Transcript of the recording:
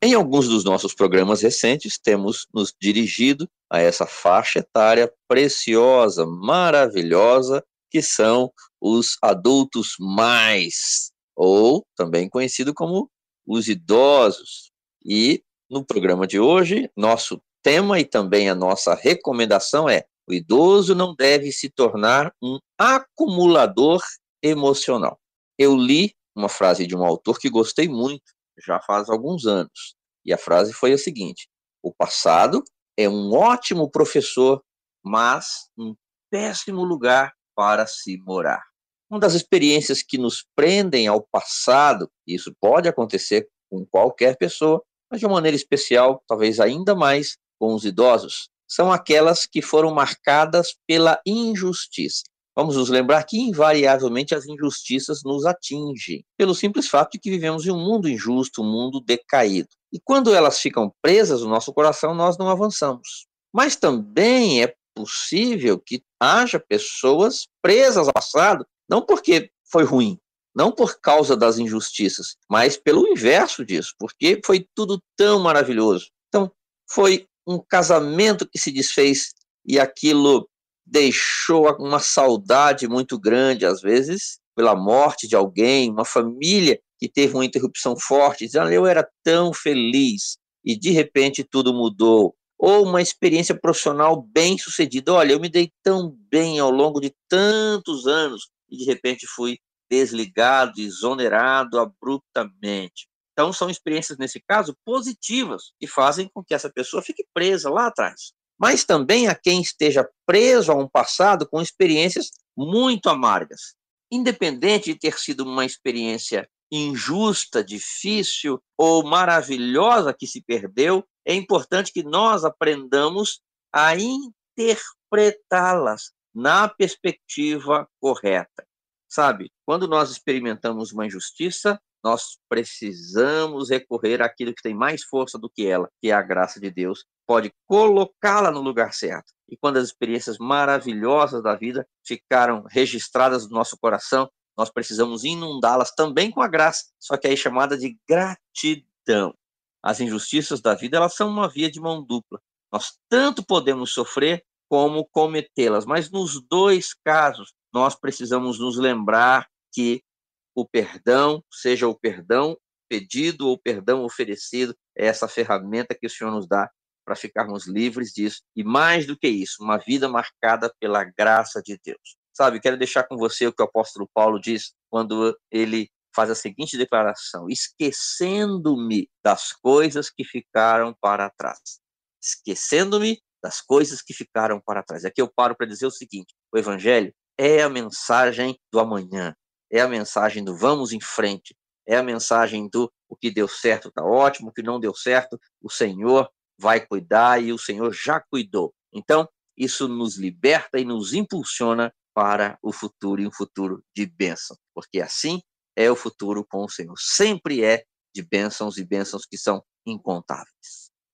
Em alguns dos nossos programas recentes, temos nos dirigido a essa faixa etária preciosa, maravilhosa, que são os adultos mais, ou também conhecido como os idosos. E no programa de hoje, nosso tema e também a nossa recomendação é: o idoso não deve se tornar um acumulador emocional. Eu li uma frase de um autor que gostei muito, já faz alguns anos. E a frase foi a seguinte: O passado é um ótimo professor, mas um péssimo lugar para se morar. Uma das experiências que nos prendem ao passado, e isso pode acontecer com qualquer pessoa, mas de uma maneira especial, talvez ainda mais com os idosos, são aquelas que foram marcadas pela injustiça. Vamos nos lembrar que, invariavelmente, as injustiças nos atingem, pelo simples fato de que vivemos em um mundo injusto, um mundo decaído. E quando elas ficam presas no nosso coração, nós não avançamos. Mas também é possível que haja pessoas presas ao passado, não porque foi ruim, não por causa das injustiças, mas pelo inverso disso, porque foi tudo tão maravilhoso. Então, foi um casamento que se desfez e aquilo deixou uma saudade muito grande, às vezes, pela morte de alguém, uma família que teve uma interrupção forte, dizendo, eu era tão feliz, e de repente tudo mudou. Ou uma experiência profissional bem sucedida, olha, eu me dei tão bem ao longo de tantos anos, e de repente fui desligado, exonerado abruptamente. Então, são experiências, nesse caso, positivas, que fazem com que essa pessoa fique presa lá atrás mas também a quem esteja preso a um passado com experiências muito amargas. Independente de ter sido uma experiência injusta, difícil ou maravilhosa que se perdeu, é importante que nós aprendamos a interpretá-las na perspectiva correta. Sabe, quando nós experimentamos uma injustiça, nós precisamos recorrer àquilo que tem mais força do que ela, que é a graça de Deus, pode colocá-la no lugar certo. E quando as experiências maravilhosas da vida ficaram registradas no nosso coração, nós precisamos inundá-las também com a graça, só que aí chamada de gratidão. As injustiças da vida, elas são uma via de mão dupla. Nós tanto podemos sofrer como cometê-las, mas nos dois casos nós precisamos nos lembrar que o perdão, seja o perdão pedido ou perdão oferecido, é essa ferramenta que o Senhor nos dá para ficarmos livres disso. E mais do que isso, uma vida marcada pela graça de Deus. Sabe, quero deixar com você o que o apóstolo Paulo diz quando ele faz a seguinte declaração: esquecendo-me das coisas que ficaram para trás. Esquecendo-me das coisas que ficaram para trás. Aqui eu paro para dizer o seguinte: o evangelho é a mensagem do amanhã, é a mensagem do vamos em frente, é a mensagem do o que deu certo está ótimo, o que não deu certo, o Senhor vai cuidar e o Senhor já cuidou. Então, isso nos liberta e nos impulsiona para o futuro e um futuro de bênção, porque assim é o futuro com o Senhor. Sempre é de bênçãos e bênçãos que são incontáveis.